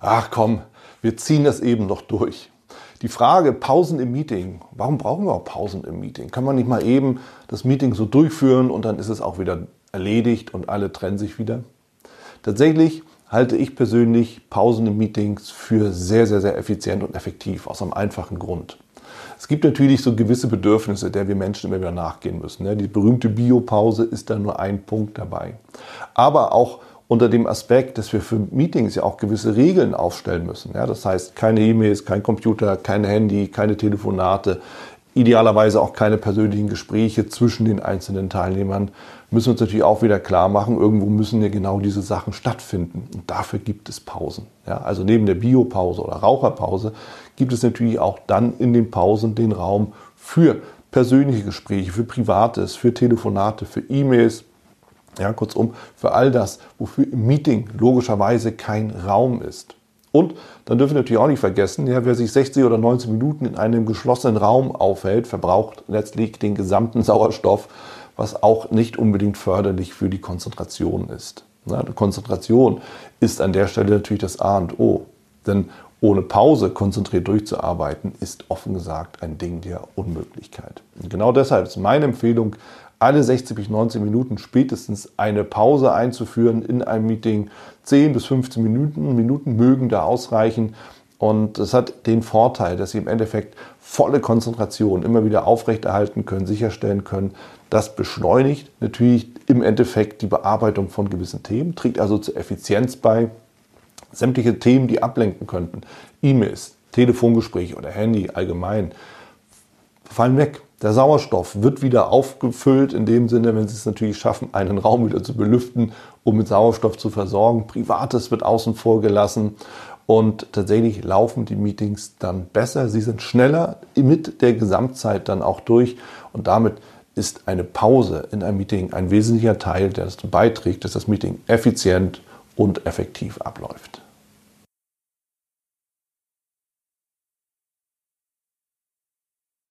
ach komm, wir ziehen das eben noch durch. Die Frage Pausen im Meeting, warum brauchen wir auch Pausen im Meeting? Kann man nicht mal eben das Meeting so durchführen und dann ist es auch wieder erledigt und alle trennen sich wieder? Tatsächlich halte ich persönlich Pausen in Meetings für sehr, sehr, sehr effizient und effektiv, aus einem einfachen Grund. Es gibt natürlich so gewisse Bedürfnisse, der wir Menschen immer wieder nachgehen müssen. Die berühmte Biopause ist da nur ein Punkt dabei. Aber auch unter dem Aspekt, dass wir für Meetings ja auch gewisse Regeln aufstellen müssen. das heißt, keine E-Mails, kein Computer, kein Handy, keine Telefonate, idealerweise auch keine persönlichen Gespräche zwischen den einzelnen Teilnehmern, müssen wir uns natürlich auch wieder klar machen, irgendwo müssen ja genau diese Sachen stattfinden. Und dafür gibt es Pausen. Ja, also neben der Biopause oder Raucherpause gibt es natürlich auch dann in den Pausen den Raum für persönliche Gespräche, für Privates, für Telefonate, für E-Mails, ja, kurzum, für all das, wofür im Meeting logischerweise kein Raum ist. Und dann dürfen wir natürlich auch nicht vergessen, ja, wer sich 60 oder 90 Minuten in einem geschlossenen Raum aufhält, verbraucht letztlich den gesamten Sauerstoff, was auch nicht unbedingt förderlich für die Konzentration ist. Ja, Konzentration ist an der Stelle natürlich das A und O. Denn ohne Pause konzentriert durchzuarbeiten, ist offen gesagt ein Ding der Unmöglichkeit. Und genau deshalb ist meine Empfehlung, alle 60 bis 90 Minuten spätestens eine Pause einzuführen in einem Meeting. 10 bis 15 Minuten, Minuten mögen da ausreichen. Und es hat den Vorteil, dass Sie im Endeffekt volle Konzentration immer wieder aufrechterhalten können, sicherstellen können. Das beschleunigt natürlich im Endeffekt die Bearbeitung von gewissen Themen, trägt also zur Effizienz bei. Sämtliche Themen, die ablenken könnten, E-Mails, Telefongespräche oder Handy allgemein, fallen weg. Der Sauerstoff wird wieder aufgefüllt, in dem Sinne, wenn Sie es natürlich schaffen, einen Raum wieder zu belüften, um mit Sauerstoff zu versorgen. Privates wird außen vor gelassen und tatsächlich laufen die Meetings dann besser. Sie sind schneller mit der Gesamtzeit dann auch durch und damit ist eine Pause in einem Meeting ein wesentlicher Teil, der dazu beiträgt, dass das Meeting effizient und effektiv abläuft.